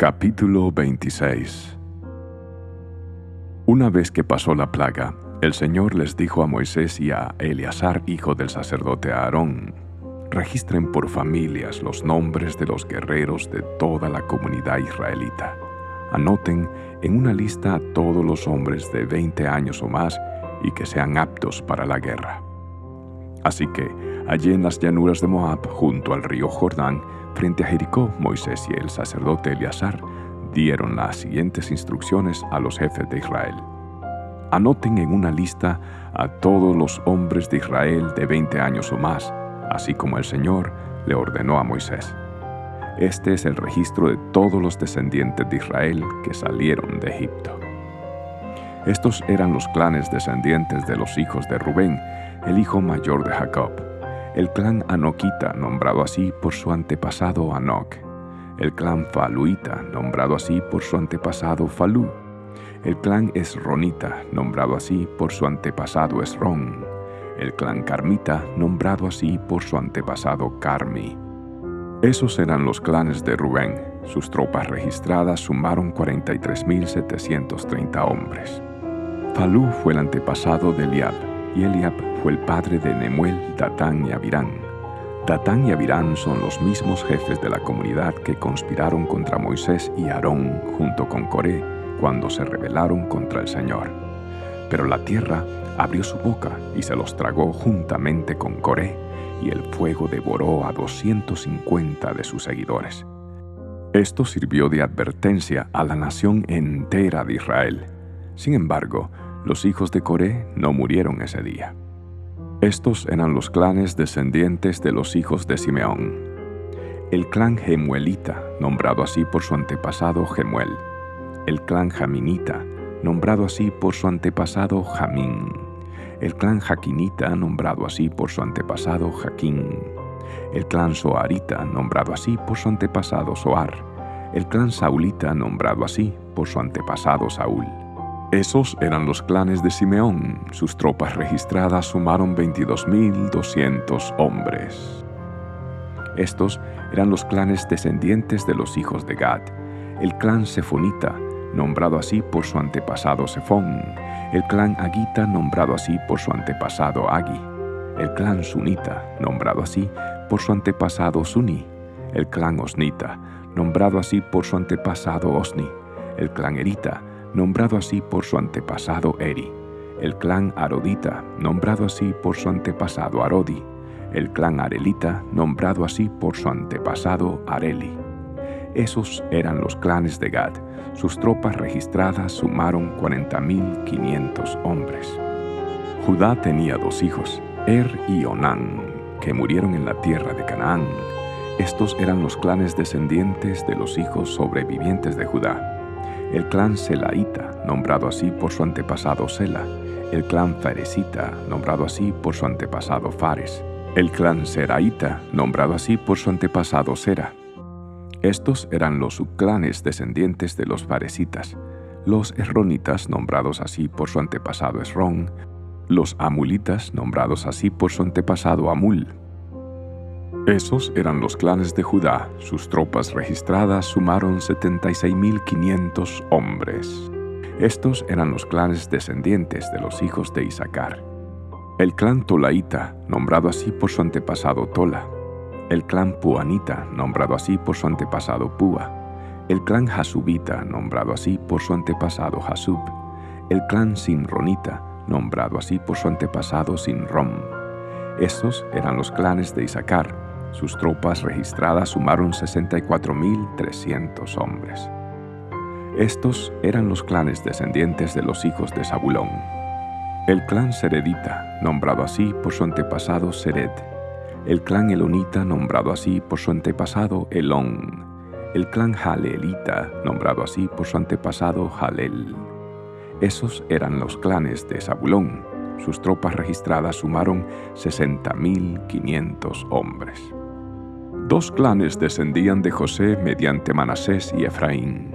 Capítulo 26 Una vez que pasó la plaga, el Señor les dijo a Moisés y a Eleazar, hijo del sacerdote Aarón, registren por familias los nombres de los guerreros de toda la comunidad israelita. Anoten en una lista a todos los hombres de 20 años o más y que sean aptos para la guerra. Así que, allí en las llanuras de Moab, junto al río Jordán, frente a Jericó, Moisés y el sacerdote Eleazar dieron las siguientes instrucciones a los jefes de Israel. Anoten en una lista a todos los hombres de Israel de 20 años o más, así como el Señor le ordenó a Moisés. Este es el registro de todos los descendientes de Israel que salieron de Egipto. Estos eran los clanes descendientes de los hijos de Rubén, el hijo mayor de Jacob. El clan Anoquita, nombrado así por su antepasado Anoc. El clan Faluita, nombrado así por su antepasado Falú. El clan Esronita, nombrado así por su antepasado Esrón. El clan Carmita, nombrado así por su antepasado Carmi. Esos eran los clanes de Rubén. Sus tropas registradas sumaron 43.730 hombres. Falú fue el antepasado de Eliab, y Eliab fue el padre de Nemuel, Datán y Abirán. Datán y Abirán son los mismos jefes de la comunidad que conspiraron contra Moisés y Aarón junto con Coré cuando se rebelaron contra el Señor. Pero la tierra abrió su boca y se los tragó juntamente con Coré, y el fuego devoró a 250 de sus seguidores. Esto sirvió de advertencia a la nación entera de Israel. Sin embargo, los hijos de Coré no murieron ese día. Estos eran los clanes descendientes de los hijos de Simeón. El clan Gemuelita, nombrado así por su antepasado Gemuel. El clan Jaminita, nombrado así por su antepasado Jamín. El clan Jaquinita, nombrado así por su antepasado Jaquín. El clan Soarita, nombrado así por su antepasado Soar. El clan Saulita, nombrado así por su antepasado Saúl esos eran los clanes de Simeón. Sus tropas registradas sumaron 22.200 hombres. Estos eran los clanes descendientes de los hijos de Gad. El clan Sefonita, nombrado así por su antepasado Sefón. El clan Agita, nombrado así por su antepasado Agi. El clan Sunita, nombrado así por su antepasado Suni. El clan Osnita, nombrado así por su antepasado Osni. El clan Erita, nombrado así por su antepasado Eri, el clan Arodita, nombrado así por su antepasado Arodi, el clan Arelita, nombrado así por su antepasado Areli. Esos eran los clanes de Gad. Sus tropas registradas sumaron 40.500 hombres. Judá tenía dos hijos, Er y Onán, que murieron en la tierra de Canaán. Estos eran los clanes descendientes de los hijos sobrevivientes de Judá el clan Selaita, nombrado así por su antepasado Sela, el clan Faresita, nombrado así por su antepasado Fares, el clan Seraita, nombrado así por su antepasado Sera. Estos eran los subclanes descendientes de los Faresitas, los Esronitas, nombrados así por su antepasado Esrón, los Amulitas, nombrados así por su antepasado Amul, esos eran los clanes de Judá. Sus tropas registradas sumaron 76.500 hombres. Estos eran los clanes descendientes de los hijos de Isaacar. El clan Tolaita, nombrado así por su antepasado Tola. El clan Puanita, nombrado así por su antepasado Pua. El clan Hasubita, nombrado así por su antepasado Hasub. El clan Sinronita, nombrado así por su antepasado Sinrom. Estos eran los clanes de Isaacar, sus tropas registradas sumaron 64.300 hombres. Estos eran los clanes descendientes de los hijos de Zabulón. El clan Seredita, nombrado así por su antepasado Sered. El clan Elonita, nombrado así por su antepasado Elón. El clan Jalelita, nombrado así por su antepasado Jalel. Esos eran los clanes de Zabulón. Sus tropas registradas sumaron 60.500 hombres. Dos clanes descendían de José mediante Manasés y Efraín.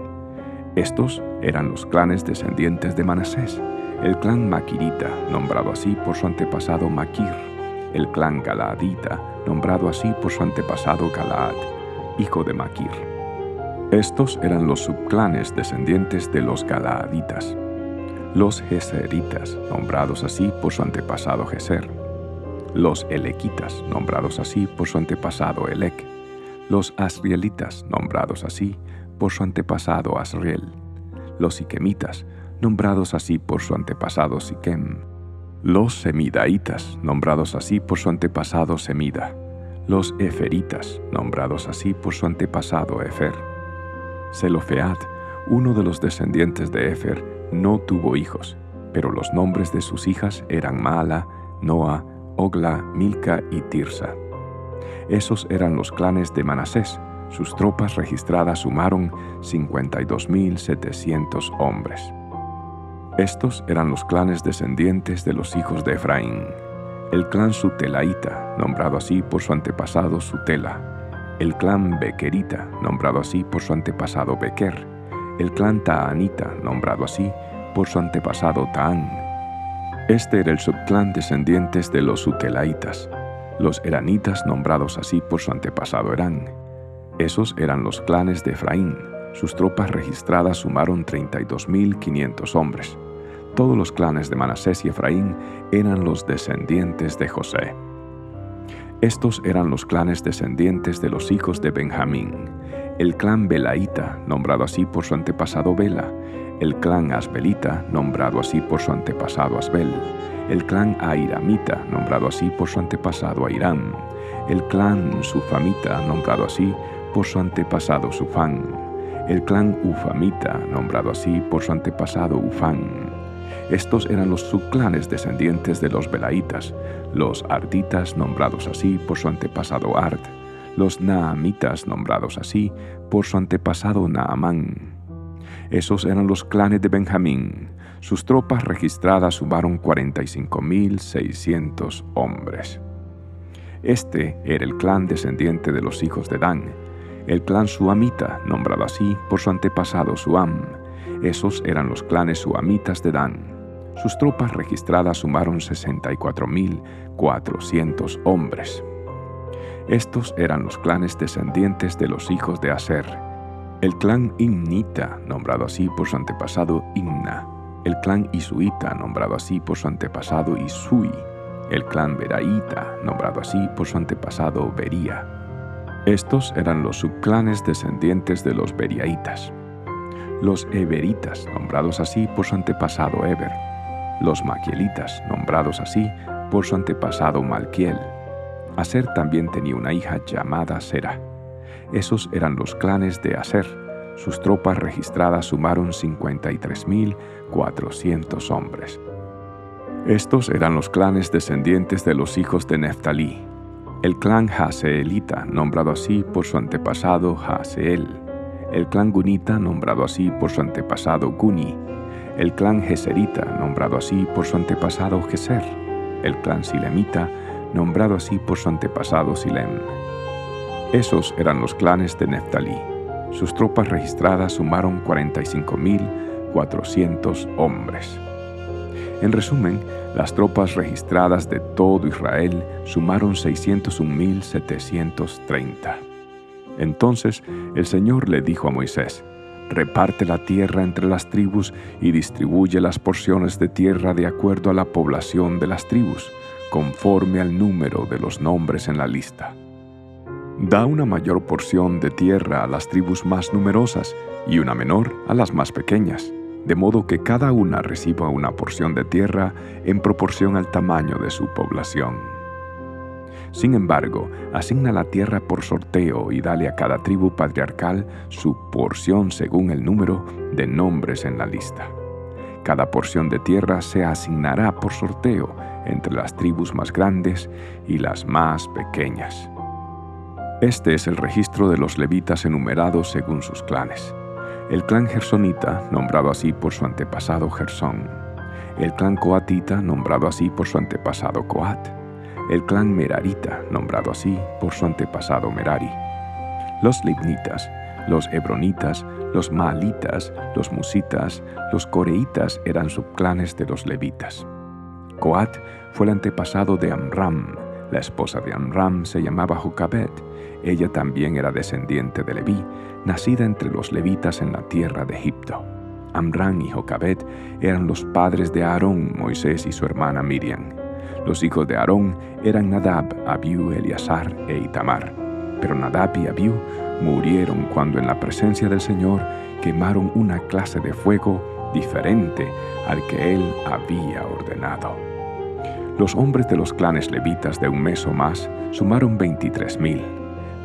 Estos eran los clanes descendientes de Manasés, el clan Maquirita, nombrado así por su antepasado Maquir, el clan Galaadita, nombrado así por su antepasado Galaad, hijo de Maquir. Estos eran los subclanes descendientes de los Galaaditas, los Geseritas, nombrados así por su antepasado Geser, los Elequitas, nombrados así por su antepasado Elec, los Asrielitas, nombrados así por su antepasado Asriel, los Siquemitas, nombrados así por su antepasado Siquem, los Semidaitas, nombrados así por su antepasado Semida, los Eferitas, nombrados así por su antepasado Efer. Selofead, uno de los descendientes de Efer, no tuvo hijos, pero los nombres de sus hijas eran Maala, Noa, Ogla, Milca y Tirsa. Esos eran los clanes de Manasés. Sus tropas registradas sumaron 52.700 hombres. Estos eran los clanes descendientes de los hijos de Efraín. El clan Sutelaita, nombrado así por su antepasado Sutela. El clan Bequerita, nombrado así por su antepasado Bequer. El clan Taanita, nombrado así por su antepasado Taán. Este era el subclan descendientes de los Sutelaitas los eranitas nombrados así por su antepasado Erán. Esos eran los clanes de Efraín. Sus tropas registradas sumaron 32.500 hombres. Todos los clanes de Manasés y Efraín eran los descendientes de José. Estos eran los clanes descendientes de los hijos de Benjamín. El clan Belaíta, nombrado así por su antepasado Bela. El clan Asbelita, nombrado así por su antepasado Asbel el clan Airamita, nombrado así por su antepasado Airam, el clan Sufamita, nombrado así por su antepasado Sufán, el clan Ufamita, nombrado así por su antepasado Ufán. Estos eran los subclanes descendientes de los Belaitas, los Arditas, nombrados así por su antepasado Art, los Naamitas, nombrados así por su antepasado Naamán. Esos eran los clanes de Benjamín, sus tropas registradas sumaron 45.600 hombres. Este era el clan descendiente de los hijos de Dan, el clan suamita, nombrado así por su antepasado Suam. Esos eran los clanes suamitas de Dan. Sus tropas registradas sumaron 64.400 hombres. Estos eran los clanes descendientes de los hijos de Aser, el clan Imnita, nombrado así por su antepasado Imna el clan Isuita, nombrado así por su antepasado Isui, el clan Beraíta, nombrado así por su antepasado Bería. Estos eran los subclanes descendientes de los Beriaitas. Los Eberitas, nombrados así por su antepasado Eber. Los Maquielitas, nombrados así por su antepasado Malquiel. Aser también tenía una hija llamada Sera. Esos eran los clanes de Aser, sus tropas registradas sumaron 53.400 hombres. Estos eran los clanes descendientes de los hijos de Neftalí. El clan Haseelita, nombrado así por su antepasado Haseel. El clan Gunita, nombrado así por su antepasado Guni. El clan Geserita, nombrado así por su antepasado Geser. El clan Silemita, nombrado así por su antepasado Silem. Esos eran los clanes de Neftalí. Sus tropas registradas sumaron 45.400 hombres. En resumen, las tropas registradas de todo Israel sumaron 601.730. Entonces el Señor le dijo a Moisés, reparte la tierra entre las tribus y distribuye las porciones de tierra de acuerdo a la población de las tribus, conforme al número de los nombres en la lista. Da una mayor porción de tierra a las tribus más numerosas y una menor a las más pequeñas, de modo que cada una reciba una porción de tierra en proporción al tamaño de su población. Sin embargo, asigna la tierra por sorteo y dale a cada tribu patriarcal su porción según el número de nombres en la lista. Cada porción de tierra se asignará por sorteo entre las tribus más grandes y las más pequeñas. Este es el registro de los levitas enumerados según sus clanes. El clan gersonita, nombrado así por su antepasado Gersón. El clan coatita, nombrado así por su antepasado Coat. El clan merarita, nombrado así por su antepasado Merari. Los libnitas, los hebronitas, los maalitas, los musitas, los coreitas eran subclanes de los levitas. Coat fue el antepasado de Amram, La esposa de Amram se llamaba Jocabet. Ella también era descendiente de Leví, nacida entre los levitas en la tierra de Egipto. Amram y Jocabet eran los padres de Aarón, Moisés y su hermana Miriam. Los hijos de Aarón eran Nadab, Abiú, Eleazar e Itamar. Pero Nadab y Abiú murieron cuando en la presencia del Señor quemaron una clase de fuego diferente al que él había ordenado. Los hombres de los clanes levitas de un mes o más sumaron 23.000,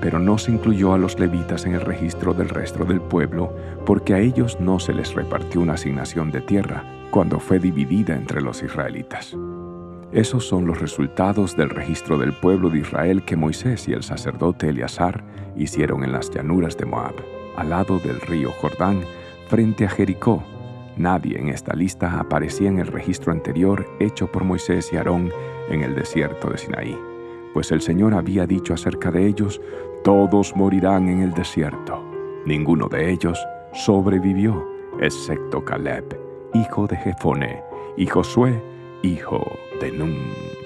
pero no se incluyó a los levitas en el registro del resto del pueblo porque a ellos no se les repartió una asignación de tierra cuando fue dividida entre los israelitas. Esos son los resultados del registro del pueblo de Israel que Moisés y el sacerdote Eleazar hicieron en las llanuras de Moab, al lado del río Jordán, frente a Jericó, Nadie en esta lista aparecía en el registro anterior hecho por Moisés y Aarón en el desierto de Sinaí, pues el Señor había dicho acerca de ellos, todos morirán en el desierto. Ninguno de ellos sobrevivió, excepto Caleb, hijo de Jefone, y Josué, hijo de Nun.